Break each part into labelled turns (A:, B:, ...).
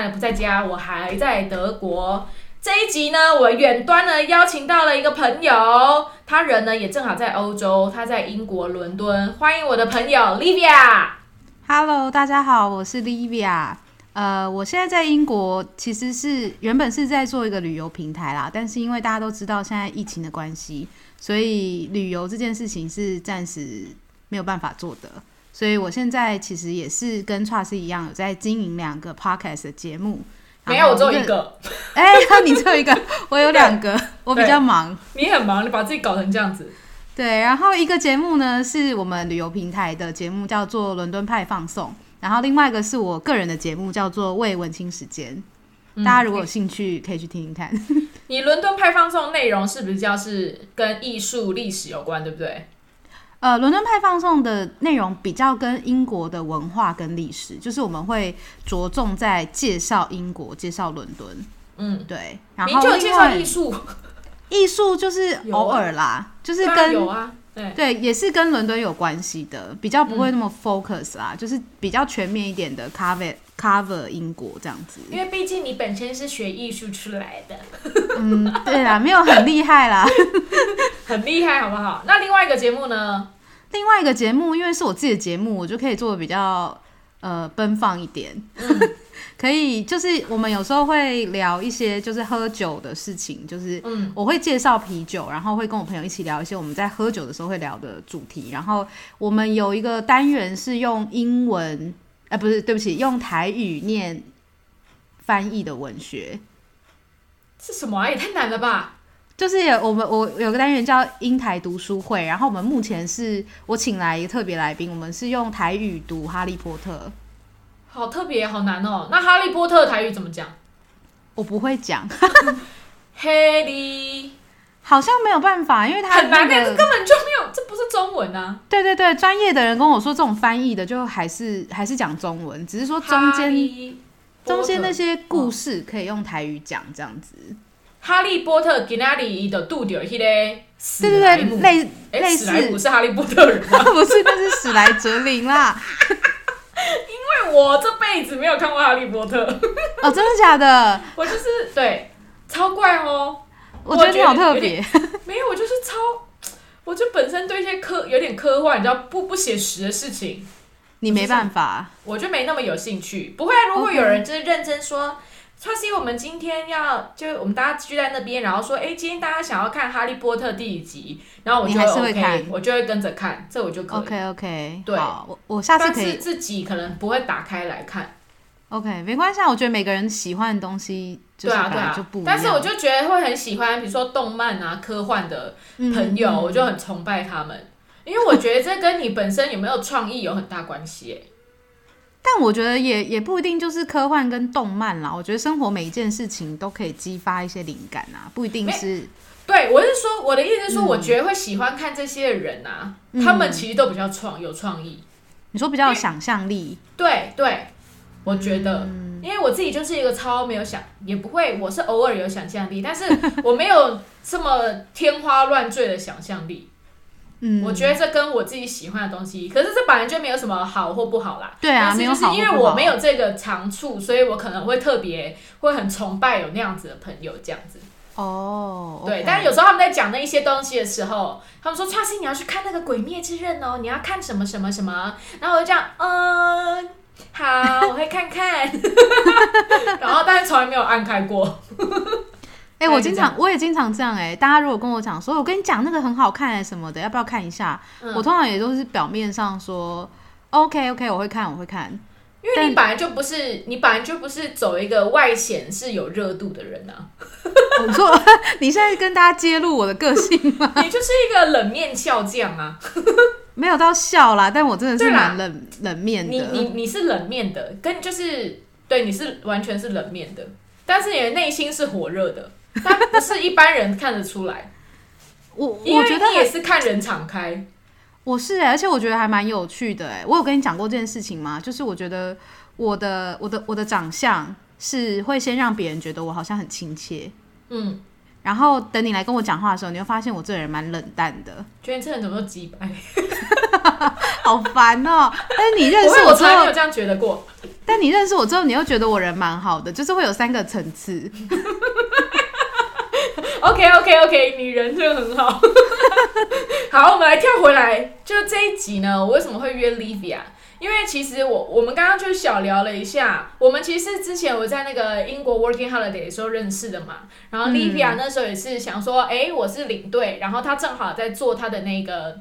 A: 在不在家，我还在德国。这一集呢，我远端呢邀请到了一个朋友，他人呢也正好在欧洲，他在英国伦敦。欢迎我的朋友 Livia。
B: Hello，大家好，我是 Livia。呃，我现在在英国，其实是原本是在做一个旅游平台啦，但是因为大家都知道现在疫情的关系，所以旅游这件事情是暂时没有办法做的。所以我现在其实也是跟 Trust 一样，有在经营两个 Podcast 的节目。
A: 没有，我只有一
B: 个。
A: 个。
B: 哎、你只有一个，我有两个，我比较忙。
A: 你很忙，你把自己搞成这样子。
B: 对，然后一个节目呢是我们旅游平台的节目，叫做《伦敦派放送》，然后另外一个是我个人的节目，叫做《为文青时间》。大家如果有兴趣，可以去听听看。
A: 你伦敦派放送内容是不是叫是跟艺术历史有关，对不对？
B: 呃，伦敦派放送的内容比较跟英国的文化跟历史，就是我们会着重在介绍英国、介绍伦敦。
A: 嗯，
B: 对。然后
A: 就介绍艺术，
B: 艺术就是偶尔啦，就是跟
A: 然有啊，对。
B: 对，也是跟伦敦有关系的，比较不会那么 focus 啦，就是比较全面一点的 cover cover 英国这样子。
A: 因为毕竟你本身是学艺术出来的，
B: 嗯，对啦，没有很厉害啦。
A: 很厉害，好不好？那另外一个节目呢？
B: 另外一个节目，因为是我自己的节目，我就可以做的比较呃奔放一点。可以，就是我们有时候会聊一些就是喝酒的事情，就是
A: 嗯
B: 我会介绍啤酒，然后会跟我朋友一起聊一些我们在喝酒的时候会聊的主题。然后我们有一个单元是用英文，呃，不是，对不起，用台语念翻译的文学。
A: 是什么啊？也太难了吧！
B: 就是我们我有个单元叫英台读书会，然后我们目前是我请来一个特别来宾，我们是用台语读《哈利波特》，
A: 好特别，好难哦。那哈利波特台语怎么讲？
B: 我不会讲，
A: 哈利
B: 好像没有办法，因为他
A: 很难根本就没有，这不是中文啊。
B: 对对对，专业的人跟我说这种翻译的就还是还是讲中文，只是说中
A: 哈
B: 间中间那些故事可以用台语讲这样子。
A: 哈利波特今仔日的拄着迄个史
B: 对对对，
A: 莱姆，
B: 类
A: 哎，
B: 类
A: 史莱姆
B: 似，
A: 是哈利波特人吗？
B: 不是那是史莱哲林啦。
A: 因为我这辈子没有看过哈利波特，
B: 哦，真的假的？
A: 我就是对超怪哦。
B: 我觉得你好特
A: 有
B: 别。
A: 没有，我就是超，我就本身对一些科有点科幻，你知道不不写实的事情，
B: 你没办法，
A: 我就没那么有兴趣。不会啊，如果有人就是认真说。超西，我们今天要就我们大家聚在那边，然后说，哎、今天大家想要看《哈利波特》第几集，然后我就
B: 会
A: OK，
B: 看
A: 我就会跟着看，这我就可以。
B: OK OK，
A: 对，
B: 我我下次可以
A: 是自己可能不会打开来看
B: ，OK，没关系啊。我觉得每个人喜欢的东西就是
A: 对啊，
B: 本
A: 对啊
B: 来就不一样。
A: 但是我就觉得会很喜欢，比如说动漫啊、科幻的朋友，我就很崇拜他们，因为我觉得这跟你本身有没有创意有很大关系耶。
B: 但我觉得也也不一定就是科幻跟动漫啦。我觉得生活每一件事情都可以激发一些灵感啊，不一定是
A: 对，我是说，我的意思是说，
B: 嗯
A: 我觉得会喜欢看这些人啊，
B: 嗯
A: 他们其实都比较创有创意。
B: 你说比较有想象力。
A: 对对，我觉得，
B: 嗯
A: 因为我自己就是一个超没有想，也不会，我是偶尔有想象力，但是我没有这么天花乱坠的想象力。
B: 嗯，
A: 我觉得这跟我自己喜欢的东西，可是这本来就没有什么好或不好啦。
B: 对啊，没有
A: 就是因为我没有这个长处，所以我可能会特别会很崇拜有那样子的朋友这样子。
B: 哦，
A: 对但是有时候他们在讲那一些东西的时候，他们说：“创新，你要去看那个《鬼灭之刃》哦，你要看什么什么什么。”然后我就这样，嗯，好，我会看看。然后，但是从来没有按开过。
B: 哎、我经常我也经常这样哎、大家如果跟我讲说，我跟你讲那个很好看、欸、什么的，要不要看一下？
A: 嗯
B: 我通常也都是表面上说 OK OK，我会看，我会看。
A: 因为你本来就不是，你本来就不是走一个外显是有热度的人啊，
B: 我说 你现在跟大家揭露我的个性吗？
A: 你就是一个冷面笑匠啊。
B: 没有到笑啦，但我真的是蛮冷冷面的。
A: 你你你是冷面的，跟就是对你是完全是冷面的，但是你的内心是火热的，但不是一般人看得出来。
B: 我我觉得
A: 你也是看人敞开，
B: 我是、欸，而且我觉得还蛮有趣的哎、我有跟你讲过这件事情吗？就是我觉得我的我的我的长相是会先让别人觉得我好像很亲切，
A: 嗯，
B: 然后等你来跟我讲话的时候，你会发现我这个人蛮冷淡的，
A: 觉得你这人怎么都鸡掰。
B: 好烦哦、但是你认识我，之后
A: 我从来没有，这样觉得过。
B: 但你认识我之后，你又觉得我人蛮好的，就是会有三个层次。
A: OK OK OK，你人真的很好。好，我们来跳回来，就这一集呢，我为什么会约 Livia？因为其实我我们刚刚就小聊了一下，我们其实之前我在那个英国 Working Holiday 的时候认识的嘛，然后 Livia 那时候也是想说，哎、我是领队，然后他正好在做他的那个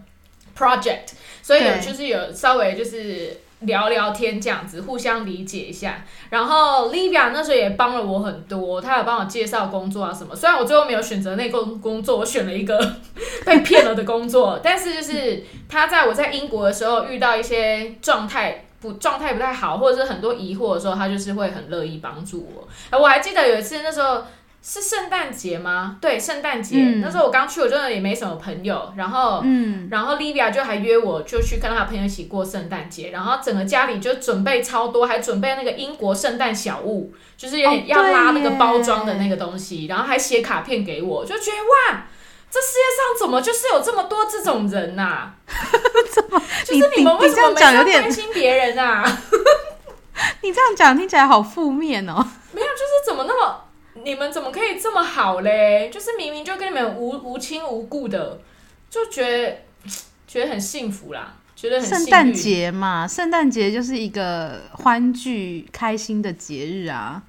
A: project，所以有就是有稍微就是聊聊天这样子，互相理解一下。然后 Livia 那时候也帮了我很多，她有帮我介绍工作啊什么。虽然我最后没有选择那工工作，我选了一个 被骗了的工作，但是就是她在我在英国的时候遇到一些状态。不状态不太好，或者是很多疑惑的时候，她就是会很乐意帮助我。我还记得有一次，那时候是圣诞节吗？对，圣诞节、
B: 嗯
A: 那时候我刚去，我真的也没什么朋友，然后
B: 嗯，
A: 然后 Livia 就还约我，就去跟她朋友一起过圣诞节，然后整个家里就准备超多，还准备那个英国圣诞小物，就是有
B: 哦
A: 点要拉那个包装的那个东西，然后还写卡片给我，就觉得哇，这世界上怎么就是有这么多这种人呐、怎么就是你们为什么
B: 你这样
A: 每次要
B: 讲有点
A: 关心别人啊？
B: 你这样讲听起来好负面哦。
A: 没有，就是怎么那么，你们怎么可以这么好嘞？就是明明就跟你们无无亲无故的，就觉得觉得很幸福啦，觉得很
B: 圣诞节嘛，圣诞节就是一个欢聚、开心的节日啊。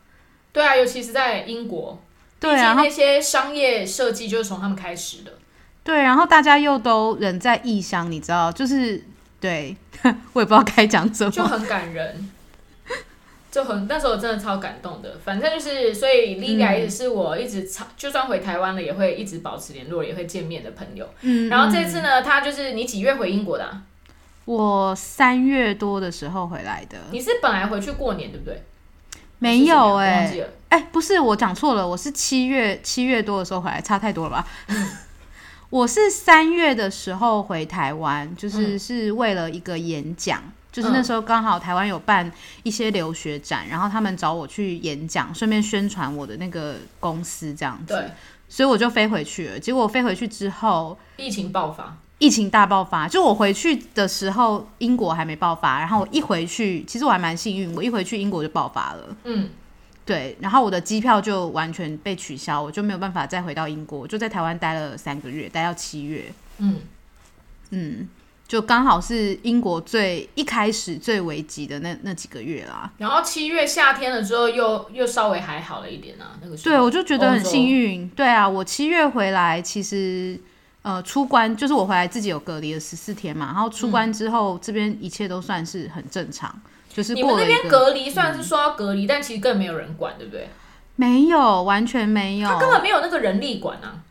A: 对啊，尤其是在英国，
B: 对啊，
A: 那些商业设计就是从他们开始的。
B: 对，然后大家又都人在异乡，你知道，就是对 我也不知道该讲什么。
A: 就很感人，就很那时候真的超感动的。反正就是，所以一直是我一直超，就算回台湾了，也会一直保持联络，也会见面的朋友。
B: 嗯，
A: 然后这
B: 嗯
A: 次呢，他就是你几月回英国的啊、
B: 我三月多的时候回来的，
A: 你是本来回去过年对不对？
B: 没有
A: 哎。
B: 哎、不是，我讲错了，我是七月七月多的时候回来，差太多了吧？我是三月的时候回台湾，就是
A: 嗯。
B: 是为了一个演讲，就是那时候刚好台湾有办一些留学展，然后他们找我去演讲，顺便宣传我的那个公司这样子，
A: 对，
B: 所以我就飞回去了。结果我飞回去之后，
A: 疫情爆发，
B: 疫情大爆发，就我回去的时候，英国还没爆发，然后我一回去，其实我还蛮幸运，我一回去英国就爆发了。
A: 嗯，
B: 对，然后我的机票就完全被取消，我就没有办法再回到英国，我就在台湾待了三个月，待到七月。
A: 嗯，
B: 嗯，就刚好是英国最一开始最危急的那那几个月啦。
A: 然后七月夏天了之后又又稍微还好了一点啊，那个时候
B: 对，我就觉得很幸运。对啊，我七月回来，其实呃出关就是我回来自己有隔离了十四天嘛，然后出关之后、这边一切都算是很正常，就是
A: 你们那边隔离虽然是说要隔离，但其实根本没有人管，对不对？
B: 没有完全没有，
A: 他根本没有那个人力管啊。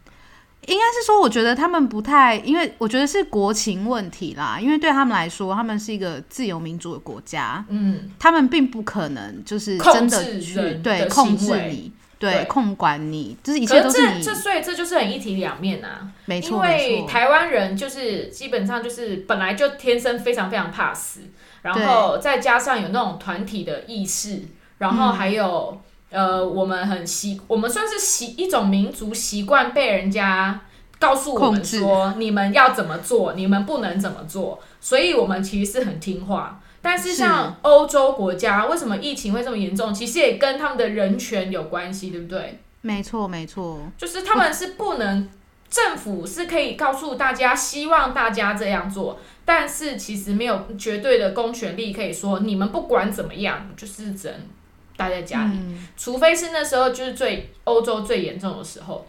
B: 应该是说，我觉得他们不太，因为我觉得是国情问题啦。因为对他们来说，他们是一个自由民主的国家，
A: 嗯，
B: 他们并不可能就是真的去对控制你，对
A: 对
B: 控管你，就是一
A: 可
B: 切都你
A: 是这这所以这就是很一体两面啊。
B: 没错因
A: 为，台湾人就是基本上就是本来就天生非常非常怕死，然后再加上有那种团体的意识，然后还有、呃，我们很习，我们算是习一种民族习惯被人家告诉我们说你们要怎么做，你们不能怎么做，所以我们其实是很听话。但是像欧洲国家，为什么疫情会这么严重？其实也跟他们的人权有关系，对不对？
B: 没错没错，
A: 就是他们是不能，政府是可以告诉大家，希望大家这样做，但是其实没有绝对的公权力可以说你们不管怎么样，就是只能待在家里，
B: 嗯
A: 除非是那时候就是最欧洲最严重的时候。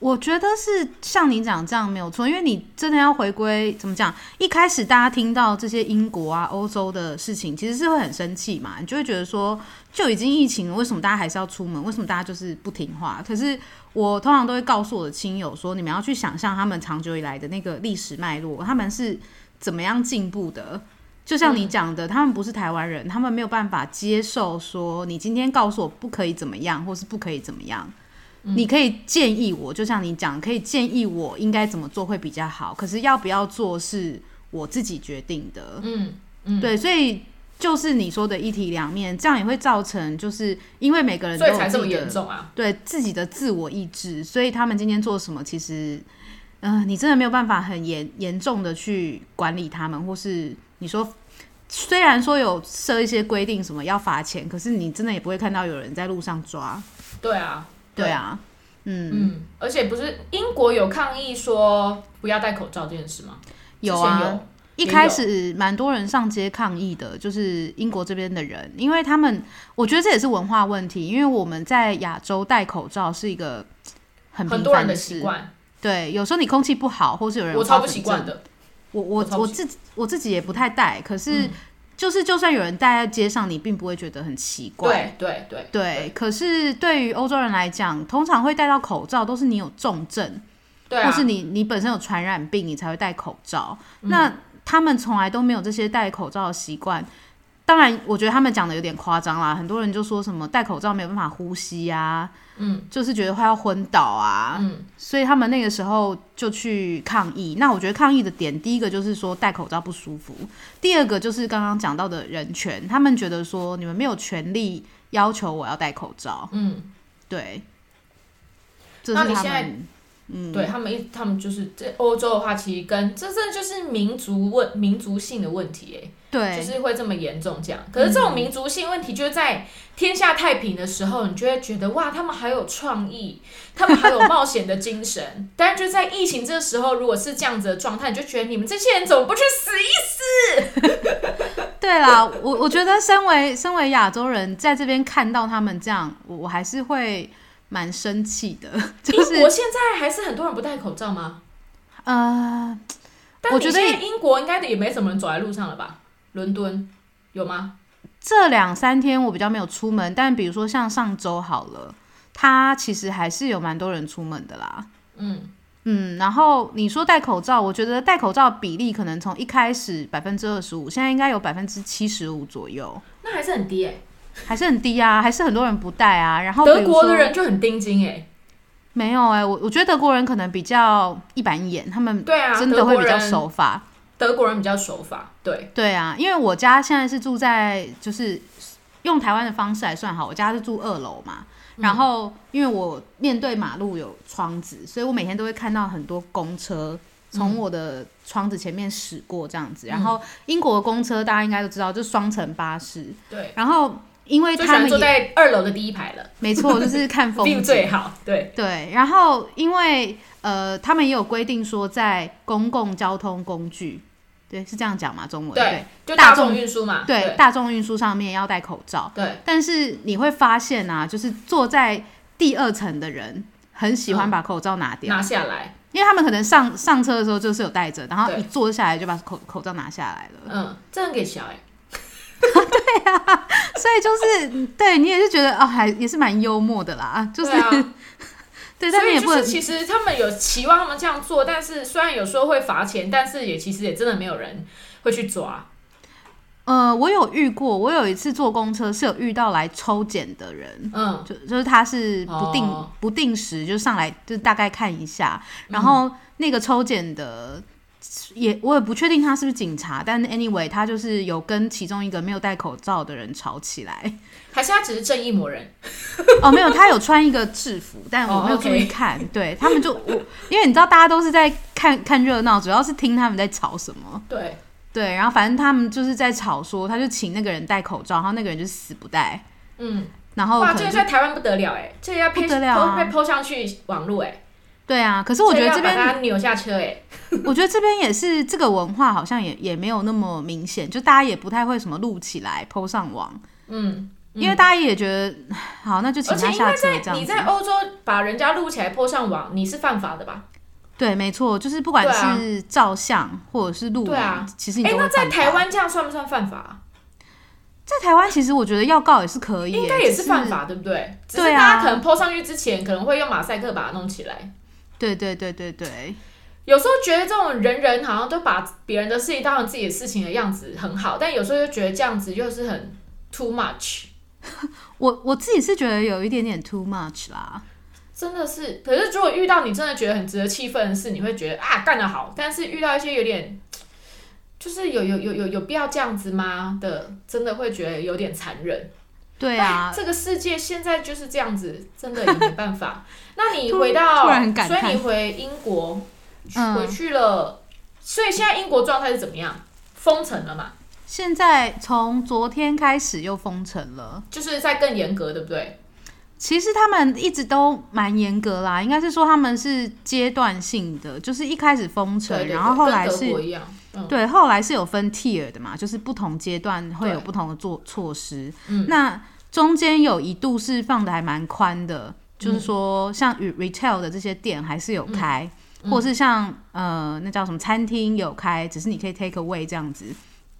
B: 我觉得是像你讲这样没有错，因为你真的要回归怎么讲？一开始大家听到这些英国啊、欧洲的事情，其实是会很生气嘛，你就会觉得说，就已经疫情了，为什么大家还是要出门？为什么大家就是不听话？可是我通常都会告诉我的亲友说，你们要去想象他们长久以来的那个历史脉络，他们是怎么样进步的。就像你讲的，他们不是台湾人，他们没有办法接受说你今天告诉我不可以怎么样，或是不可以怎么样。你可以建议我，就像你讲，可以建议我应该怎么做会比较好。可是要不要做是我自己决定的。
A: 嗯嗯，
B: 对，所以就是你说的一体两面，这样也会造成，就是因为每个人都
A: 所以才这么
B: 有自己的
A: 严重啊。
B: 对自己的自我意志，所以他们今天做什么，其实，嗯、你真的没有办法很严严重的去管理他们，或是你说虽然说有设一些规定，什么要罚钱，可是你真的也不会看到有人在路上抓。
A: 对啊，
B: 对啊，嗯，
A: 嗯，而且不是英国有抗议说不要戴口罩这件事吗？
B: 有啊，一开始蛮多人上街抗议的，就是英国这边的人，因为他们，我觉得这也是文化问题，因为我们在亚洲戴口罩是一个很
A: 很多人的
B: 频繁事，
A: 习惯，
B: 对，有时候你空气不好，或是有人
A: 超不习惯的。
B: 我我
A: 我
B: 自己我自己也不太戴，可是
A: 嗯。
B: 就是就算有人戴在街上，你并不会觉得很奇怪。
A: 对对对。
B: 对，可是对于欧洲人来讲，通常会戴到口罩，都是你有重症，
A: 对啊，
B: 或是你你本身有传染病，你才会戴口罩。
A: 嗯。
B: 那他们从来都没有这些戴口罩的习惯。当然，我觉得他们讲的有点夸张啦。很多人就说什么戴口罩没有办法呼吸啊，
A: 嗯
B: 就是觉得快要昏倒啊，
A: 嗯
B: 所以他们那个时候就去抗议。那我觉得抗议的点，第一个就是说戴口罩不舒服，第二个就是刚刚讲到的人权，他们觉得说你们没有权利要求我要戴口罩，
A: 嗯，
B: 对，这是他
A: 那你现在
B: 们。嗯，
A: 对他们一他们就是在欧洲的话，其实跟这真的就是民族问民族性的问题，哎，
B: 对，
A: 就是会这么严重这样。可是这种民族性问题，就是在天下太平的时候，你就会觉得哇，他们还有创意，他们还有冒险的精神。但是就在疫情这个时候，如果是这样子的状态，你就觉得你们这些人怎么不去死一死？
B: 对啦，我我觉得身为身为亚洲人，在这边看到他们这样，我我还是会蛮生气的。就是
A: 英国现在还是很多人不戴口罩吗？
B: 呃，
A: 但
B: 我觉得
A: 英国应该也没什么人走在路上了吧？伦敦有吗？
B: 这两三天我比较没有出门，但比如说像上周好了，他其实还是有蛮多人出门的啦。
A: 嗯，
B: 嗯，然后你说戴口罩，我觉得戴口罩比例可能从一开始百分之二十五，现在应该有百分之七十五左右，
A: 那还是很低哎、
B: 还是很低啊，还是很多人不戴啊。然后
A: 德国的人就很盯紧哎、
B: 没有哎、我我觉得德国人可能比较一板一眼，他们
A: 对啊，
B: 真的会比较守法。
A: 德国人比较守法，对，
B: 对啊，因为我家现在是住在就是用台湾的方式来算好，我家是住二楼嘛。
A: 嗯
B: 然后因为我面对马路有窗子，所以我每天都会看到很多公车从我的窗子前面驶过这样子。然后英国的公车大家应该都知道，就是双层巴士。
A: 对，
B: 然后因为他们坐
A: 在二楼的第一排了。
B: 没错，就是看风景。
A: 最好，对，
B: 对，然后因为呃，他们也有规定说，在公共交通工具，对，是这样讲嘛？中文？
A: 对，就
B: 大众
A: 运输嘛，
B: 对
A: 对。
B: 大众运输上面要戴口罩。
A: 对，
B: 但是你会发现啊，就是坐在第二层的人很喜欢把口罩拿掉，
A: 拿下来，
B: 因为他们可能上上车的时候就是有戴着，然后一坐下来就把口口罩拿下来了。
A: 嗯，这很给小哎、
B: 所以就是对你也是觉得哦，还也是蛮幽默的啦，就是
A: 对啊，
B: 对，但
A: 所以就
B: 你也不
A: 是其实他们有期望他们这样做，但是虽然有时候会罚钱，但是也其实也真的没有人会去抓，
B: 呃，我有遇过，我有一次坐公车是有遇到来抽检的人，
A: 嗯，
B: 就就是他是不定、
A: 哦。
B: 不定时就上来就大概看一下，然后那个抽检的也我也不确定他是不是警察，但 anyway 他就是有跟其中一个没有戴口罩的人吵起来。
A: 还是他只是正义魔人，
B: 哦，没有，他有穿一个制服，但我没有
A: 哦
B: 注意看。对他们就我，因为你知道大家都是在看看热闹，主要是听他们在吵什么。
A: 对，
B: 对，然后反正他们就是在吵说，他就请那个人戴口罩，然后那个人就死不戴，
A: 嗯，
B: 然后哇，这
A: 个在台湾不得了哎、这个要配
B: 不得了啊。
A: 被抛上去网络哎、
B: 对啊。可是我觉得这边
A: 扭下车哎、
B: 我觉得这边也是这个文化，好像也也没有那么明显，就大家也不太会什么录起来 PO 上网，
A: 嗯，
B: 因为大家也觉得 好，那就请他下车这样子。
A: 在欧洲把人家录起来 po 上网，你是犯法的吧？
B: 对，没错，就是不管是照相或者是录影，
A: 对啊
B: 其实你
A: 哎、
B: 都
A: 在台，湾这样算不算犯法啊？
B: 在台湾其实我觉得要告也是可以耶，
A: 应该也是犯。法，对不对？
B: 对啊
A: 大家可能 po 上去之前，可能会用马赛克把它弄起来。
B: 对对对对对，
A: 有时候觉得这种人人好像都把别人的事情当成自己的事情的样子很好，但有时候又觉得这样子又是很 too much，
B: 我我自己是觉得有一点点 too much 啦。
A: 真的是。可是如果遇到你真的觉得很值得气愤的事，你会觉得啊干得好，但是遇到一些有点。就是有有有有有必要这样子吗？的，真的会觉得有点残忍。
B: 对啊
A: 哎，这个世界现在就是这样子，真的也没办法。那你回
B: 突
A: 到，
B: 然感
A: 所以你回英国，
B: 嗯
A: 回去了，所以现在英国状态是怎么样？封城了嘛？
B: 现在从昨天开始又封城了。
A: 就是在更严格，对不对？
B: 其实他们一直都蛮严格啦，应该是说他们是阶段性的，就是一开始封城，
A: 对对对
B: 然后后来
A: 跟德
B: 是
A: 嗯，
B: 对，后来是有分 tier 的嘛，就是不同阶段会有不同的做措施。
A: 嗯
B: 那中间有一度是放的还蛮宽的，
A: 嗯
B: 就是说像 re- retail 的这些店还是有开，
A: 嗯
B: 或是像呃那叫什么餐厅有开，只是你可以 take away 这样子，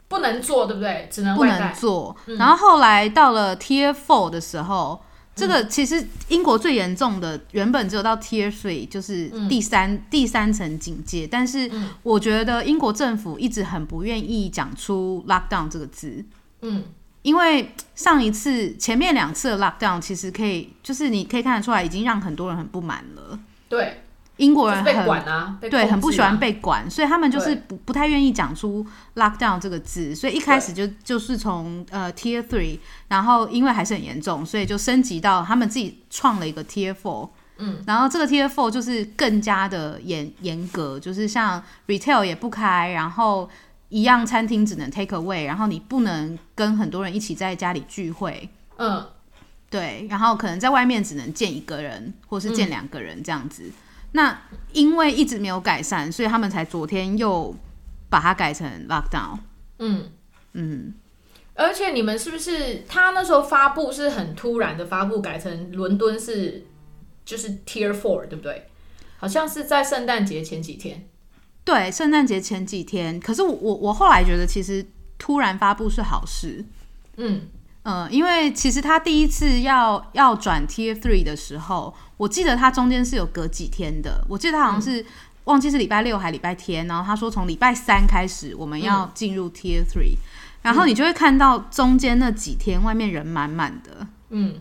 A: 不能做，对不对？只能
B: 不。能做。
A: 嗯
B: 然后后来到了 tier four 的时候。这个其实英国最严重的，原本只有到 Tier Three，就是第三、第三层警戒。但是
A: 嗯
B: 我觉得英国政府一直很不愿意讲出 lockdown 这个字，
A: 嗯，
B: 因为上一次前面两次的 lockdown 其实可以，就是你可以看得出来，已经让很多人很不满了。
A: 对，
B: 英国人很
A: 管啊，
B: 对，很不喜欢被管，所以他们就是不不太愿意讲出 lockdown 这个字，所以一开始就就是从呃 tier three，然后因为还是很严重，所以就升级到他们自己创了一个 tier four。
A: 嗯，
B: 然后这个 tier four 就是更加的严严格，就是像 retail 也不开，然后一样餐厅只能 take away，然后你不能跟很多人一起在家里聚会，
A: 嗯，
B: 对，然后可能在外面只能见一个人，或是
A: 嗯
B: 见两个人这样子。那因为一直没有改善，所以他们才昨天又把它改成 lockdown。
A: 嗯，
B: 嗯，
A: 而且你们是不是他那时候发布是很突然的发布，改成伦敦是就是 Tier Four，对不对？好像是在圣诞节前几天。
B: 对，圣诞节前几天，可是我我我后来觉得其实突然发布是好事。
A: 嗯，
B: 嗯，因为其实他第一次要要转 Tier Three 的时候，我记得他中间是有隔几天的，我记得他好像是、忘记是礼拜六还礼拜天，然后他说从礼拜三开始我们要进入 Tier Three，、然后你就会看到中间那几天外面人满满的，
A: 嗯，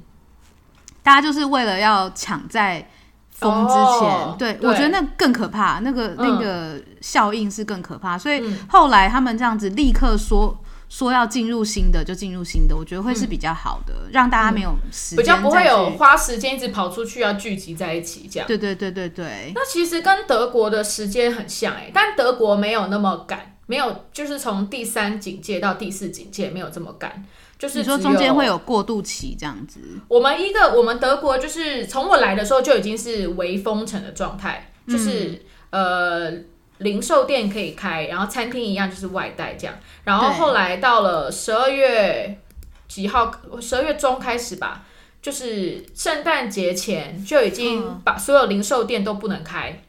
B: 大家就是为了要抢在封之前，
A: 哦
B: 对
A: 对。
B: 我觉得那更可怕，那个、
A: 嗯。
B: 那个效应是更可怕，所以
A: 嗯。
B: 后来他们这样子立刻说。说要进入新的就进入新的，我觉得会是比较好的，让大家没有时间
A: 嗯比较不会有花时间一直跑出去要聚集在一起这样。
B: 对对对对对，
A: 那其实跟德国的时间很像哎、但德国没有那么赶，没有就是从第三警戒到第四警戒没有这么赶，就是
B: 你说中间会有过渡期这样子，
A: 我们一个我们德国就是从我来的时候就已经是微封城的状态，就是、呃零售店可以开，然后餐厅一样就是外带这样，然后后来到了十二月几号，十二月中开始吧。就是圣诞节前就已经
B: 嗯
A: 把所有零售店都不能开，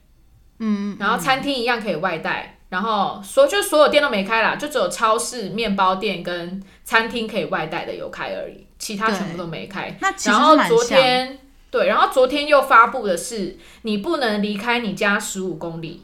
B: 嗯，
A: 然后餐厅一样可以外带，然后所就所有店都没开啦，就只有超市、面包店跟餐厅可以外带的有开而已，其他全部都没开。
B: 那
A: 然后昨天对，然后昨天又发布的是，你不能离开你家十五公里。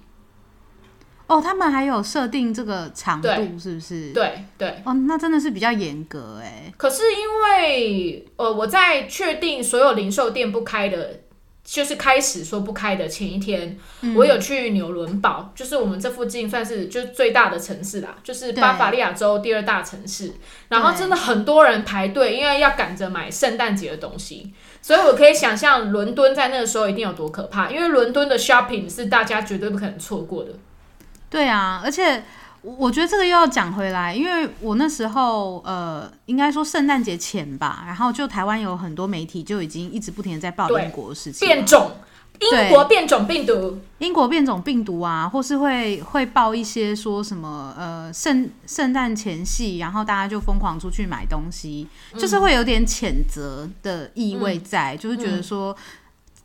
B: 哦，他们还有设定这个长度是不是？，
A: 对对，
B: 哦，那真的是比较严格哎，
A: 可是因为呃，我在确定所有零售店不开的。就是开始说不开的前一天，
B: 嗯
A: 我有去纽伦堡，就是我们这附近算是就是最大的城市啦，就是巴伐利亚州第二大城市。然后真的很多人排队，因为要赶着买圣诞节的东西，所以我可以想象伦敦在那个时候一定有多可怕，因为伦敦的 shopping 是大家绝对不可能错过的。
B: 对啊，而且我我觉得这个又要讲回来，因为我那时候呃，应该说圣诞节前吧，然后就台湾有很多媒体就已经一直不停的在报英国的事情，
A: 变种，英国变种病毒，
B: 英国变种病毒啊，或是会会报一些说什么呃圣圣诞前夕，然后大家就疯狂出去买东西，就是会有点谴责的意味在，就是觉得说。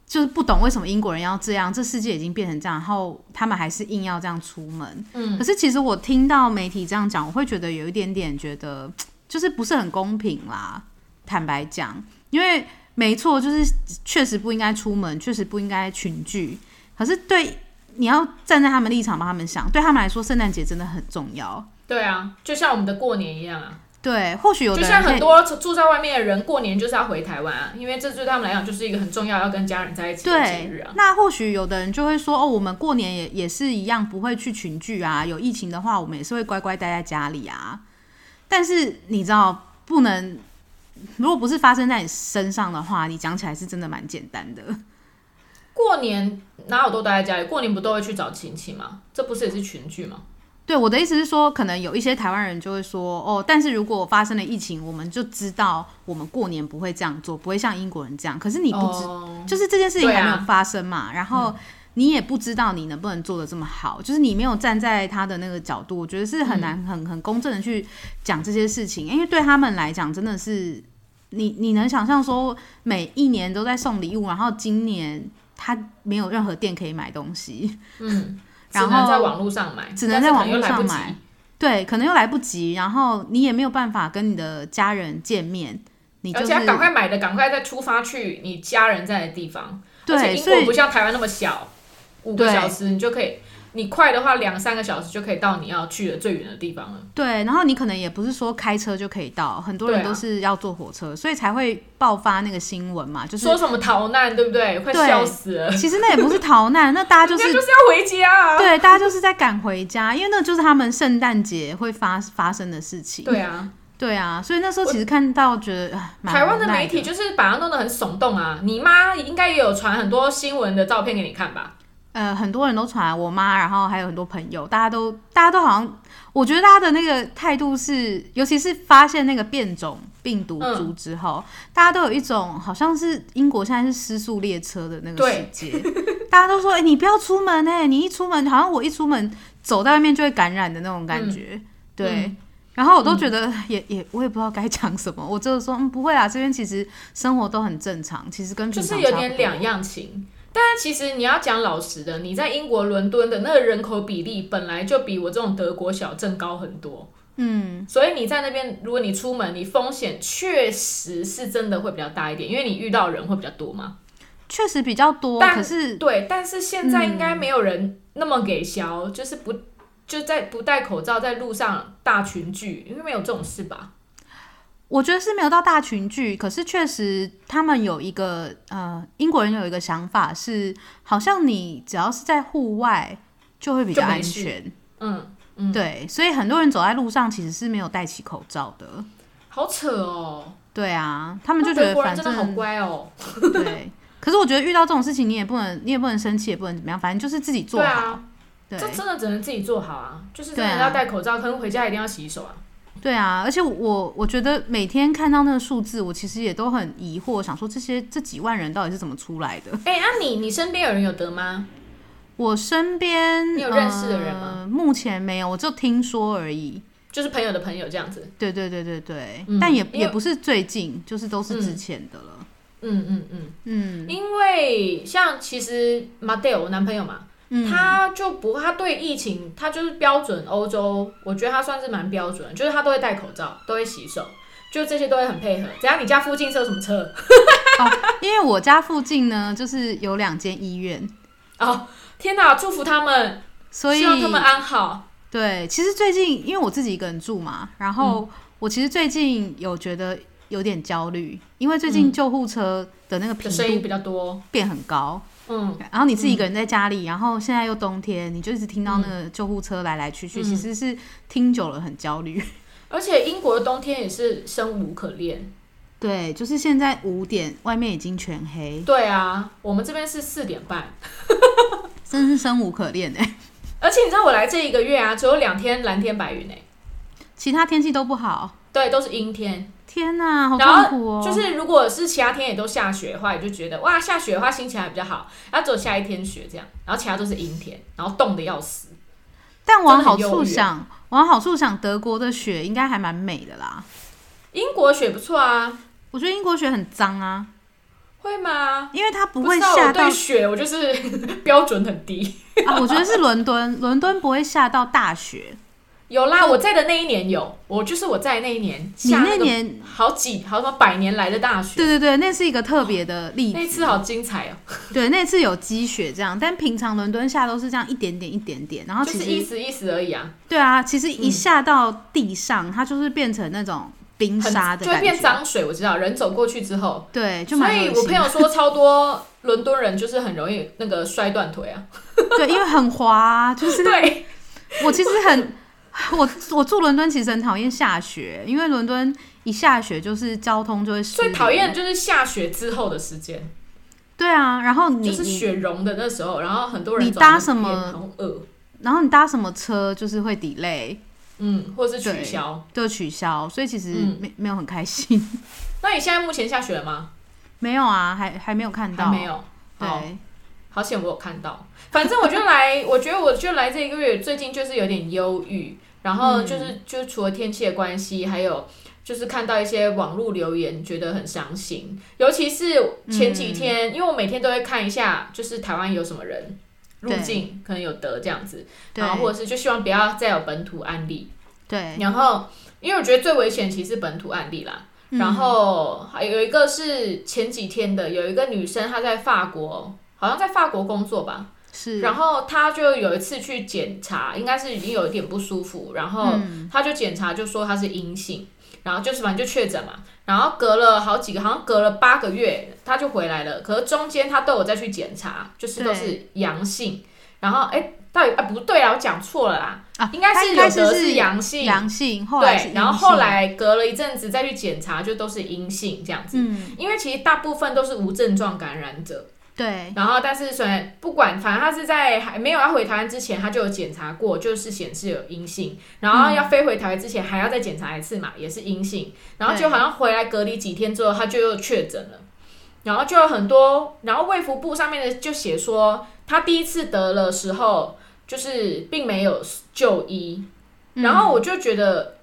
B: 就是不懂为什么英国人要这样，这世界已经变成这样，然后他们还是硬要这样出门。
A: 嗯
B: 可是其实我听到媒体这样讲，我会觉得有一点点觉得，就是不是很公平啦。坦白讲，因为没错，就是确实不应该出门，确实不应该群聚。可是对你要站在他们立场帮他们想，对他们来说，圣诞节真的很重要。
A: 对啊，就像我们的过年一样啊，
B: 对，或许有
A: 就像很多住在外面的人，过年就是要回台湾啊，因为这对他们来讲就是一个很重要要跟家人在一起的节日啊，。
B: 那或许有的人就会说，哦，我们过年也也是一样，不会去群聚啊。有疫情的话，我们也是会乖乖待在家里啊。但是你知道，不能，如果不是发生在你身上的话，你讲起来是真的蛮简单的。
A: 过年哪有都待在家里？过年不都会去找亲戚吗？这不是也是群聚吗？
B: 对我的意思是说，可能有一些台湾人就会说，哦，但是如果发生了疫情，我们就知道我们过年不会这样做，不会像英国人这样。可是你不知，
A: 哦
B: 就是这件事情还没有发生嘛，然后你也不知道你能不能做的这么好，就是你没有站在他的那个角度，我觉得是很难很很公正的去讲这些事情，因为对他们来讲真的是，你你能想象说每一年都在送礼物，然后今年他没有任何店可以买东西，
A: 嗯，
B: 然
A: 只能在网络上买，
B: 只能在网络上买。对，可能又来不及，然后你也没有办法跟你的家人见面，你就是
A: 而且要赶快买的，赶快再出发去你家人在的地方。
B: 对，所以
A: 英国不像台湾那么小，五个小时你就可以，你快的话两三个小时就可以到你要去的最远的地方了。
B: 对，然后你可能也不是说开车就可以到，很多人都是要坐火车，所以才会爆发那个新闻嘛，就是
A: 说什么逃难，对不对？快笑死了。
B: 其实那也不是逃难，那大家就是
A: 就是要回家啊。
B: 对，大家就是在赶回家，因为那就是他们圣诞节会发发生的事情。
A: 对啊，
B: 对啊，所以那时候其实看到觉得
A: 台湾的媒体就是把它弄得很耸动啊。你妈应该也有传很多新闻的照片给你看吧？
B: 呃很多人都传我妈，然后还有很多朋友，大家都大家都好像，我觉得大家的那个态度是，尤其是发现那个变种病毒
A: 嗯
B: 株之后，大家都有一种好像是英国现在是失速列车的那个界，大家都说哎、你不要出门哎、你一出门好像我一出门走在外面就会感染的那种感觉，对。
A: 嗯。
B: 然后我都觉得也也我也不知道该讲什么，我就是说嗯不会啊，这边其实生活都很正常，其实跟
A: 就是有
B: 平常差不多。
A: 点两样情。但是其实你要讲老实的，你在英国伦敦的那个人口比例本来就比我这种德国小镇高很多，
B: 嗯，
A: 所以你在那边，如果你出门，你风险确实是真的会比较大一点，因为你遇到人会比较多嘛。
B: 确实比较多，
A: 但
B: 可是
A: 对，但是现在应该没有人那么给小，就是不就在不戴口罩在路上大群聚，因为没有这种事吧？
B: 我觉得是没有到大群聚，可是确实他们有一个呃，英国人有一个想法是，好像你只要是在户外就会比较安全，
A: 嗯嗯，
B: 对，所以很多人走在路上其实是没有戴起口罩的，
A: 好扯哦，
B: 对啊，他们就觉得反
A: 正真的好乖哦。
B: 对，可是我觉得遇到这种事情你也不能，你也不能生气，也不能怎么样，反正就是自己做好，
A: 对这真的只能自己做好啊，就是真的要戴口罩，可能回家一定要洗手啊。
B: 对啊，而且我我觉得每天看到那个数字，我其实也都很疑惑，想说这些这几万人到底是怎么出来的？
A: 哎、那、你你身边有人有得吗？
B: 我身边
A: 你有认识的人吗
B: 呃目前没有，我就听说而已。
A: 就是朋友的朋友这样子。
B: 对对对对对，
A: 嗯
B: 但也也不是最近，就是都是之前的了。
A: 嗯嗯嗯，
B: 嗯
A: 因为像其实 Madeo 我男朋友嘛，
B: 嗯，
A: 他就不，他对疫情，他就是标准欧洲，我觉得他算是蛮标准的，就是他都会戴口罩，都会洗手，就这些都会很配合。只要？你家附近是有什么车？
B: 因为我家附近呢，就是有两间医院，
A: 哦，天哪！祝福他们，
B: 所以
A: 希望他们安好。
B: 对，其实最近因为我自己一个人住嘛，然后我其实最近有觉得有点焦虑，因为最近
A: 嗯
B: 救护车的那个频度
A: 的声音比较多，
B: 变很高，
A: 嗯，
B: 然后你自己一个人在家里，然后现在又冬天，你就一直听到那个救护车来来去去，
A: 嗯。
B: 其实是听久了很焦虑。
A: 而且英国的冬天也是生无可恋。
B: 对，就是现在五点，外面已经全黑，
A: 对啊，我们这边是四点半，
B: 真是生无可恋哎、
A: 而且你知道我来这一个月啊，只有两天蓝天白云哎、
B: 其他天气都不好，
A: 对，都是阴天。
B: 天哪，好
A: 然后
B: 痛苦哦！
A: 就是如果是其他天也都下雪的话，你就觉得哇，下雪的话心情还比较好。然后只有下一天雪这样，然后其他都是阴天，然后冻得要死。
B: 但往好处想，往好处想，德国的雪应该还蛮美的啦。
A: 英国雪不错啊，
B: 我觉得英国雪很脏啊，
A: 会吗？
B: 因为它不会下到
A: 对雪，我就是 标准很低。
B: 啊，我觉得是伦敦，伦敦不会下到大雪。
A: 有啦，我在的那一年有，我就是我在那一年
B: 你那年，
A: 好几好什么百年来的大雪，
B: 对对对，那是一个特别的例子。
A: 那次好精彩哦，
B: 对，那次有积雪这样，但平常伦敦下都是这样一点点一点点，然后
A: 就
B: 其实
A: 是意思意思而已啊，
B: 对啊，其实一下到地上，它就是变成那种冰沙的感觉，
A: 就会变脏水，我知道，人走过去之后，
B: 对，就
A: 所以我朋友说超多伦敦人就是很容易那个摔断腿啊，
B: 对，因为很滑啊、就是
A: 对，
B: 我其实很，我 我住伦敦其实很讨厌下雪，因为伦敦一下雪就是交通就会失
A: 最讨厌的就是下雪之后的时间，
B: 对啊，然后你
A: 就是雪融的那时候，然后很多人
B: 你搭什么然后你搭什么车就是会 delay，
A: 嗯，或是取消。
B: 就取消，所以其实
A: 嗯
B: 没、没有很开心。
A: 那你现在目前下雪了吗？
B: 没有啊，还还没有看到，
A: 还没。有。好
B: 对，
A: 好险我有看到。反正我就来，我觉得我就来这一个月，最近就是有点忧郁，然后就是、就除了天气的关系，还有就是看到一些网络留言，觉得很伤心。尤其是前几天，因为我每天都会看一下，就是台湾有什么人入境，可能有得这样子，然后或者是就希望不要再有本土案例。
B: 对，
A: 然后，因为我觉得最危险其实是本土案例啦。
B: 嗯
A: 然后还有一个是前几天的，有一个女生她在法国，好像在法国工作吧。
B: 是，
A: 然后他就有一次去检查，应该是已经有一点不舒服，然后他就检查就说他是阴性，然后就是反正就确诊嘛。然后隔了好几个，好像隔了八个月，他就回来了。可是中间他都有再去检查，就是都是阳性。然后哎，到底啊不对啊，我讲错了啦。
B: 啊，
A: 应该是有的
B: 是
A: 是阳性
B: 阳性，后来
A: 对，然后后，来隔了一阵子再去检查，就都是阴性这样子。
B: 嗯，
A: 因为其实大部分都是无症状感染者，
B: 对，
A: 然后但是虽然不管，反正他是在还没有要回台湾之前，他就有检查过，就是显示有阴性，然后要飞回台湾之前还要再检查一次嘛，也是阴性，然后就好像回来隔离几天之后，他就又确诊了。然后就有很多，然后卫福部上面的就写说，他第一次得了时候，就是并没有就医，然后我就觉得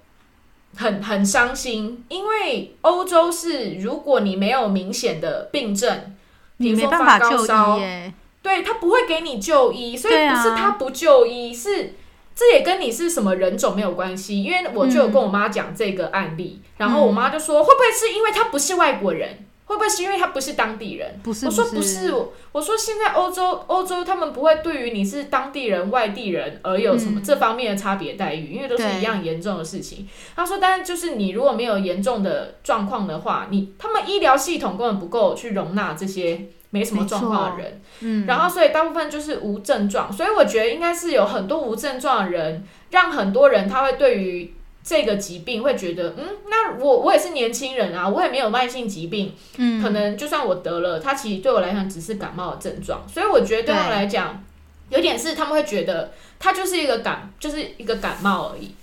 A: 很很伤心，因为欧洲是如果你没有明显的病症，比
B: 你没办法就
A: 发高烧
B: 医，耶，
A: 对他不会给你就医，所以不是他不就医，是这也跟你是什么人种没有关系。因为我就有跟我妈讲这个案例，然后我妈就说，会不会是因为他不是外国人？会不会是因为他不是当地人？
B: 不是，
A: 我说
B: 不
A: 不是，我说现在欧洲欧洲他们不会对于你是当地人、外地人而有什么
B: 嗯
A: 这方面的差别待遇，因为都是一样严重的事情。他说，但是就是你如果没有严重的状况的话，你他们医疗系统根本不够去容纳这些没什么状况的人。
B: 嗯，
A: 然后所以大部分就是无症状，所以我觉得应该是有很多无症状的人，让很多人他会对于这个疾病会觉得，嗯，那我我也是年轻人啊，我也没有慢性疾病，
B: 嗯，
A: 可能就算我得了，它其实对我来讲只是感冒的症状，所以我觉得对他们来讲，有点是他们会觉得它就是一个感，就是一个感冒而已，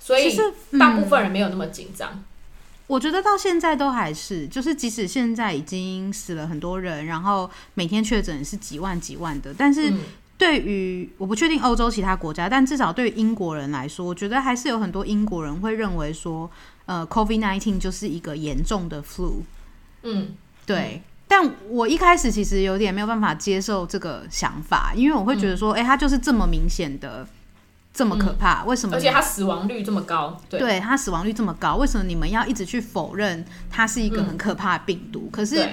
A: 所以大部
B: 嗯
A: 分人没有那么紧张。
B: 我觉得到现在都还是，就是即使现在已经死了很多人，然后每天确诊是几万几万的，但是
A: 嗯
B: 对于我不确定欧洲其他国家，但至少对于英国人来说，我觉得还是有很多英国人会认为说，呃，COVID nineteen 就是一个严重的 flu，
A: 嗯，
B: 对。但我一开始其实有点没有办法接受这个想法，因为我会觉得说，哎、它就是这么明显的，这么可怕，为什么？
A: 而且它死亡率这么高，对，
B: 对它死亡率这么高，为什么你们要一直去否认它是一个很可怕的病毒？可是，
A: 对，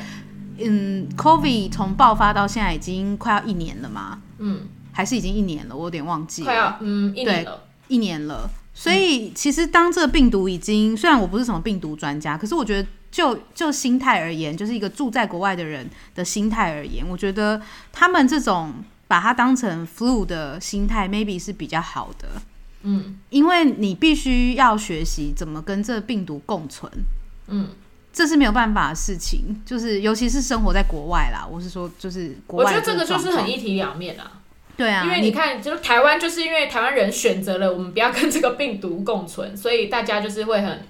B: 嗯，COVID 从爆发到现在已经快要一年了嘛，
A: 嗯，
B: 还是已经一年了？我有点忘记了，
A: 快要嗯一年了，
B: 一年了。所以其实当这个病毒已经，虽然我不是什么病毒专家，可是我觉得就就心态而言，就是一个住在国外的人的心态而言，我觉得他们这种把它当成 flu 的心态，maybe 是比较好的。
A: 嗯。
B: 因为你必须要学习怎么跟这病毒共存，
A: 嗯，
B: 这是没有办法的事情。就是尤其是生活在国外啦，我是说，就是国外
A: 我觉得这个就是很一体两面啊。
B: 对啊，
A: 因为你看，就是台湾，就是因为台湾人选择了我们不要跟这个病毒共存，所以大家就是会很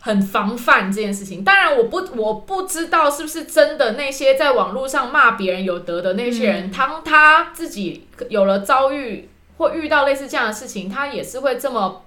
A: 很防范这件事情。当然，我不我不知道是不是真的那些在网络上骂别人有得的那些人，当他自己有了遭遇或遇到类似这样的事情，他也是会这么。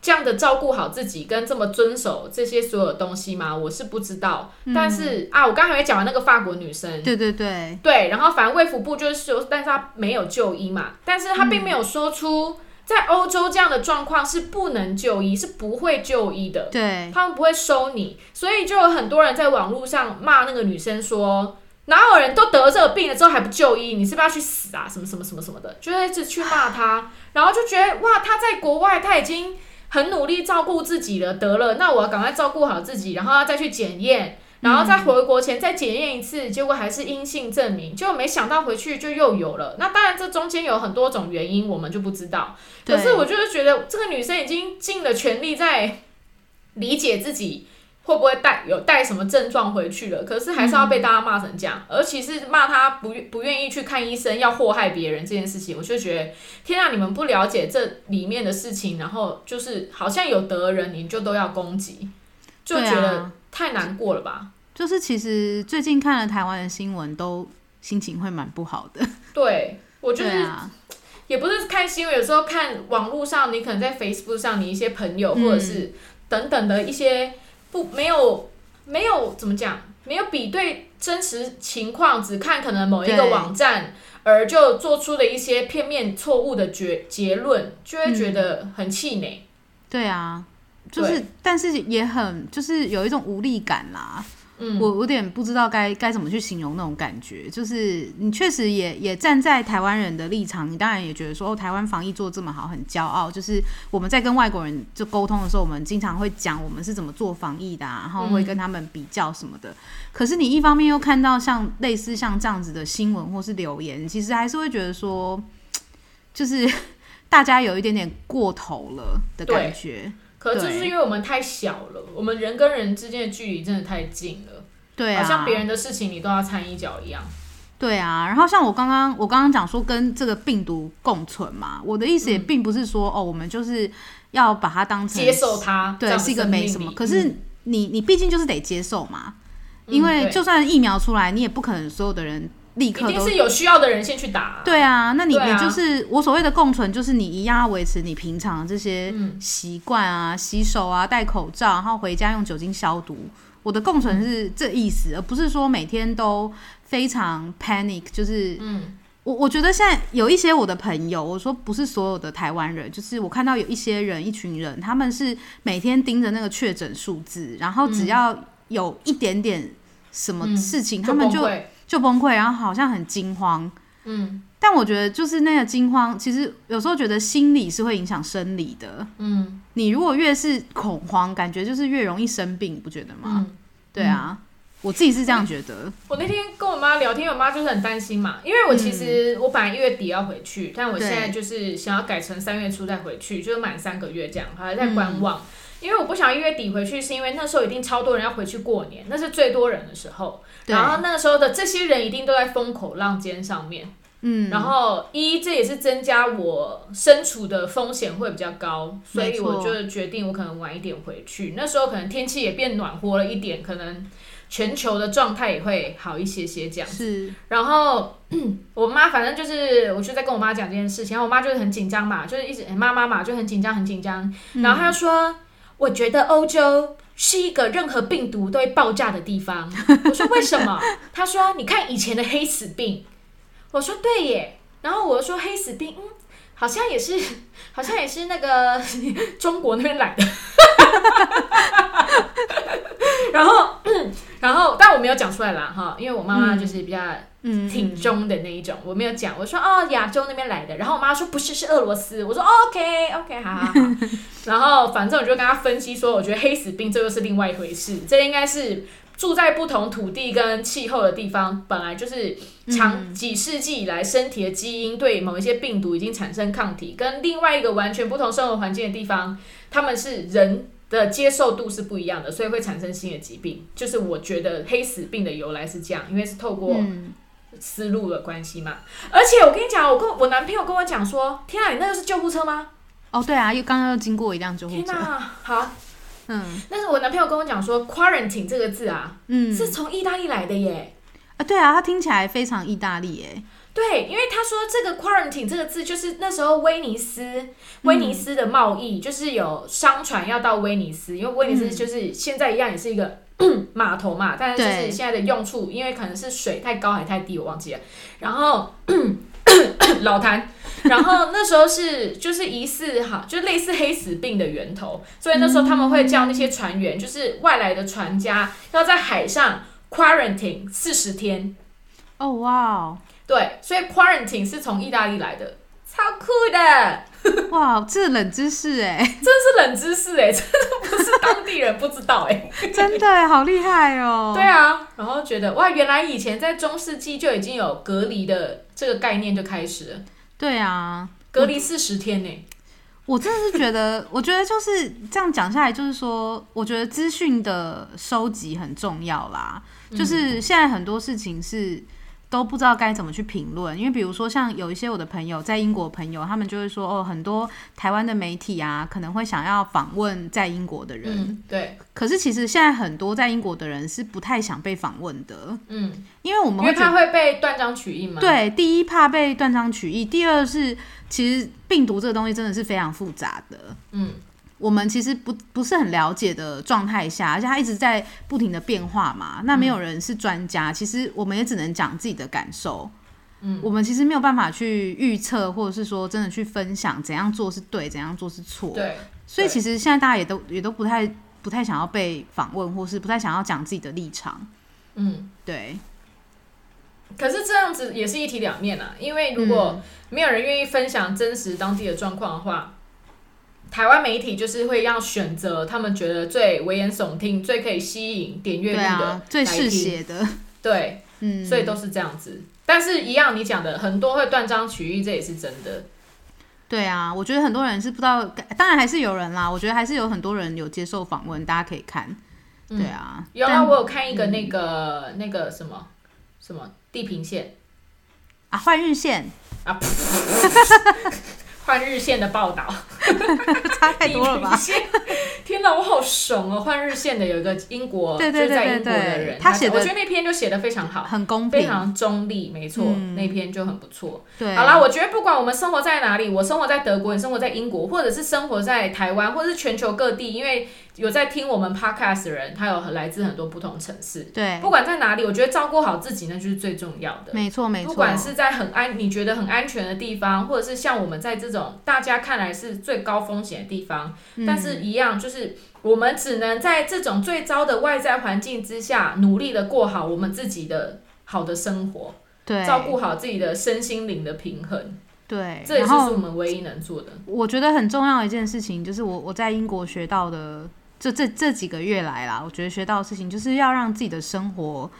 A: 这样的照顾好自己，跟这么遵守这些所有东西吗？我是不知道。但是啊，我刚才也讲完那个法国女生，
B: 对对对，
A: 对，然后反正卫福部就是说，但是她没有就医嘛，但是她并没有说出在欧洲这样的状况是不能就医，是不会就医的，
B: 对
A: 他们不会收你，所以就有很多人在网络上骂那个女生说。哪有人都得这个病了之后还不就医？你是不是要去死啊？什么什么什么什么的，就会一直去骂她，然后就觉得哇，她在国外她已经很努力照顾自己了，得了，那我要赶快照顾好自己，然后要再去检验，然后再回国前再检验一次，结果还是阴性证明，就没想到回去就又有了。那当然，这中间有很多种原因，我们就不知道。可是我就是觉得这个女生已经尽了全力在理解自己会不会带有带什么症状回去了，可是还是要被大家骂成这样，而且是骂他不不愿意去看医生，要祸害别人这件事情，我就觉得天啊，你们不了解这里面的事情，然后就是好像有得人你就都要攻击，就觉得太难过了吧？
B: 就是其实最近看了台湾的新闻，都心情会蛮不好的。
A: 对我就是
B: 对啊，
A: 也不是看新闻，有时候看网络上，你可能在 Facebook 上，你一些朋友
B: 嗯
A: 或者是等等的一些不没有没有怎么讲，没有比对真实情况，只看可能某一个网站而就做出的一些片面错误的结结论，就会觉得很气馁。
B: 对啊，就是，但是也很就是有一种无力感啦。
A: 嗯，
B: 我有点不知道该该怎么去形容那种感觉，就是你确实也也站在台湾人的立场，你当然也觉得说哦，台湾防疫做这么好，很骄傲。就是我们在跟外国人就沟通的时候，我们经常会讲我们是怎么做防疫的、啊，然后会跟他们比较什么的。可是你一方面又看到像类似像这样子的新闻或是留言，其实还是会觉得说，就是 大家有一点点过头了的感觉。
A: 可是这是因为我们太小了，我们人跟人之间的距离真的太近了，
B: 对啊，
A: 好像别人的事情你都要掺一脚一样。
B: 对啊，然后像我刚刚我刚刚讲说跟这个病毒共存嘛，我的意思也并不是说、哦，我们就是要把它当成
A: 接受它，这
B: 对，是一个没什么。可是
A: 嗯
B: 你你毕竟就是得接受嘛，
A: 嗯
B: 因为就算疫苗出来，你也不可能所有的人立
A: 一
B: 刻都
A: 定是有需要的人先去打、
B: 对啊，那你、你就是我所谓的共存，就是你一样要维持你平常这些
A: 嗯。
B: 习惯啊，洗手啊，戴口罩，然后回家用酒精消毒。我的共存是这意思，而不是说每天都非常 panic，就是
A: 嗯。
B: 我我觉得现在有一些我的朋友，我说不是所有的台湾人，就是我看到有一些人，一群人，他们是每天盯着那个确诊数字，然后只要有一点点什么
A: 嗯。
B: 事情，他们就就崩溃，然后好像很惊慌。
A: 嗯
B: 但我觉得就是那个惊慌，其实有时候觉得心理是会影响生理的。
A: 嗯
B: 你如果越是恐慌，感觉就是越容易生病，不觉得吗？
A: 嗯。
B: 对啊，我自己是这样觉得。
A: 我那天跟我妈聊天，我妈就是很担心嘛，因为我其实我本来一月底要回去，但我现在就是想要改成三月初再回去，就是满三个月这样，还在观望。因为我不想一月底回去，是因为那时候一定超多人要回去过年，那是最多人的时候。然后那个时候的这些人一定都在风口浪尖上面，
B: 嗯，
A: 然后一这也是增加我身处的风险会比较高，所以我就决定我可能晚一点回去。那时候可能天气也变暖和了一点，可能全球的状态也会好一些些这样。
B: 是
A: 然后 我妈反正就是，我就在跟我妈讲这件事情，然后我妈就是很紧张嘛，就是一直妈妈嘛就很紧张很紧张，然后她就说，我觉得欧洲。是一个任何病毒都会爆炸的地方。我说为什么？他说你看以前的黑死病。我说对耶。然后我说黑死病，嗯，好像也是，好像也是那个 中国那边来的。然后，但我没有讲出来啦，哈，因为我妈妈就是比较
B: 嗯
A: 挺中的那一种，我没有讲，我说哦亚洲那边来的，然后我妈说不是是俄罗斯，我说、哦、OK OK 好好 好，然后反正我就跟她分析说，我觉得黑死病这又是另外一回事，这应该是住在不同土地跟气候的地方，本来就是长几世纪以来身体的基因对某一些病毒已经产生抗体，跟另外一个完全不同生活环境的地方，他们是人。的接受度是不一样的，所以会产生新的疾病。就是我觉得黑死病的由来是这样，因为是透过
B: 嗯
A: 思路的关系嘛。而且我跟你讲，我跟我男朋友跟我讲说，天啊，你那个是救护车吗？
B: 哦，对啊，又刚刚又经过一辆救护车，
A: 天哪，好，
B: 嗯
A: 但是我男朋友跟我讲说，quarantine 这个字啊，
B: 嗯，
A: 是从意大利来的耶。
B: 啊，对啊，它听起来非常意大利诶，
A: 对，因为他说这个 quarantine 这个字就是那时候威尼斯，威尼斯的贸易、就是有商船要到威尼斯，因为威尼斯就是现在一样也是一个 码头嘛，但是就是现在的用处，因为可能是水太高还太低，我忘记了。然后 老谭，然后那时候是就是疑似哈，就类似黑死病的源头，所以那时候他们会叫那些船员，就是外来的船家要在海上 quarantine 四十天。
B: 哦哇哦
A: 对，所以 quarantine 是从意大利来的，超酷的，
B: 哇，这冷知识哎，
A: 真的是冷知识哎，真的不是当地人不知道哎。
B: 真的好厉害哦，
A: 对啊，然后觉得哇，原来以前在中世纪就已经有隔离的这个概念就开始了，
B: 对啊，
A: 隔离四十天呢。
B: 我真的是觉得，我觉得就是这样讲下来，就是说，我觉得资讯的收集很重要啦。就是现在很多事情是都不知道该怎么去评论，因为比如说像有一些我的朋友在英国朋友，他们就会说哦，很多台湾的媒体啊，可能会想要访问在英国的人。
A: 嗯，对，
B: 可是其实现在很多在英国的人是不太想被访问的，
A: 嗯，
B: 因为我们
A: 因为
B: 会
A: 怕会被断章取义嘛。，
B: 对，第一怕被断章取义，第二是其实病毒这个东西真的是非常复杂的。
A: 嗯，
B: 我们其实不不是很了解的状态下，而且它一直在不停的变化嘛。那没有人是专家，其实我们也只能讲自己的感受。
A: 嗯，
B: 我们其实没有办法去预测，或者是说真的去分享怎样做是对，怎样做是错。
A: 对，
B: 所以其实现在大家也都也都不太不太想要被访问，或是不太想要讲自己的立场。
A: 嗯。
B: 对，
A: 可是这样子也是一体两面啊，因为如果没有人愿意分享真实当地的状况的话，台湾媒体就是会让选择他们觉得最危言耸听、最可以吸引点阅率的，
B: 最嗜。血的，
A: 对，
B: 嗯，
A: 所以都是这样子。但是，一样你讲的很多会断章取义，这也是真的。
B: 对啊，我觉得很多人是不知道，当然还是有人啦。我觉得还是有很多人有接受访问，大家可以看。对啊，
A: 有啊，我有看一个那个、那个什么什么地平线
B: 啊，换日线
A: 啊，换日线的报道。
B: 差太多了吧？
A: 天哪，我好怂哦！换日线的有一个英国，
B: 对对
A: 就是在
B: 对
A: 英国的
B: 对
A: 人，
B: 他写的
A: 我觉得那篇就写的非常好，
B: 很公平。
A: 非常中立，没错，
B: 嗯
A: 那篇就很不错。
B: 对，
A: 好啦，我觉得不管我们生活在哪里，我生活在德国，你生活在英国，或者是生活在台湾，或者是全球各地，因为有在听我们 podcast 的人，他有来自很多不同城市。
B: 对，
A: 不管在哪里，我觉得照顾好自己那就是最重要的。
B: 没错没错。
A: 不管是在很安你觉得很安全的地方，或者是像我们在这种大家看来是最高风险的地方，
B: 嗯
A: 但是一样就是我们只能在这种最糟的外在环境之下，努力的过好我们自己的好的生活，
B: 对
A: 照顾好自己的身心灵的平衡，
B: 对，
A: 这也是我们唯一能做的。
B: 我觉得很重要的一件事情，就是我我在英国学到的，这这这几个月来啦，我觉得学到的事情就是要让自己的生活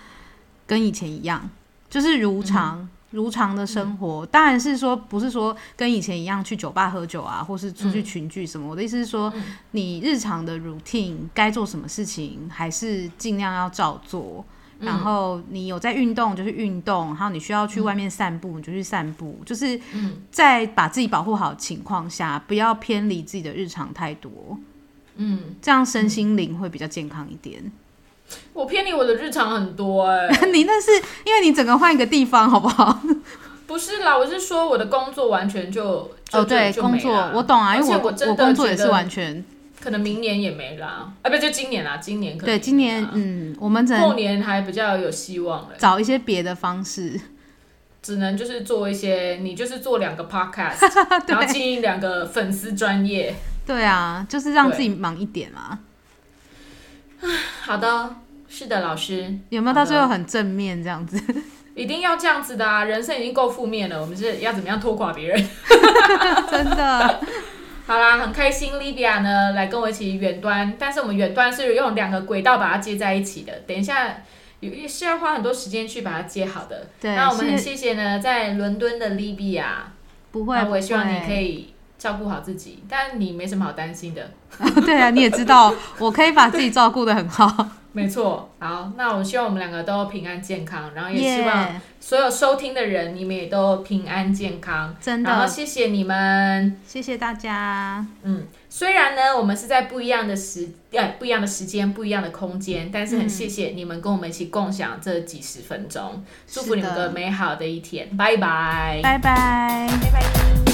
B: 跟以前一样，就是如常。如常的生活，当然是说不是说跟以前一样去酒吧喝酒啊，或是出去群聚什么。我的意思是说，你日常的 routine 该做什么事情，还是尽量要照做。然后你有在运动就去运动，然后你需要去外面散步你就去散步，就是在把自己保护好的情况下，不要偏离自己的日常太多，
A: 嗯，
B: 这样身心灵会比较健康一点。
A: 我偏离我的日常很多哎、
B: 你那是因为你整个换一个地方，好不好？
A: 不是啦，我是说我的工作完全就就
B: 哦，对，工作我懂啊，因为我
A: 我真的
B: 工作也是
A: 觉得
B: 完全
A: 可能明年也没啦，啊，不就今年啦，今年可能
B: 对。今年嗯，我们只
A: 后年还比较有希望了，
B: 找一些别的方式。
A: 只能就是做一些，你就是做两个 podcast，然后经营两个粉丝专业。
B: 对啊，就是让自己忙一点嘛。
A: 好的，是的，老师，
B: 有没有到最后很正面这样子？
A: 一定要这样子的啊！人生已经够负面了，我们是要怎么样拖垮别人？
B: 真的，
A: 好啦，很开心，Livia 呢来跟我一起远端，但是我们远端是用两个轨道把它接在一起的。等一下有是要花很多时间去把它接好的。
B: 对，
A: 那我们很
B: 是
A: 谢谢呢，在伦敦的 Libya
B: 不会，
A: 那我也希望你可
B: 以。
A: 以照顾好自己，但你没什么好担心的。
B: 对啊，你也知道，我可以把自己照顾的很好。
A: 没错，好，那我希望我们两个都平安健康，然后也希望，所有收听的人，你们也都平安健康。
B: 真的
A: 然后
B: 的，
A: 谢谢你们。
B: 谢谢大家。
A: 嗯，虽然呢，我们是在不一样的时呃不一样的时间、不一样的空间，但是很
B: 嗯
A: 谢谢你们跟我们一起共享这几十分钟，祝福你们个美好的一天，拜拜，
B: 拜拜。
A: 拜拜。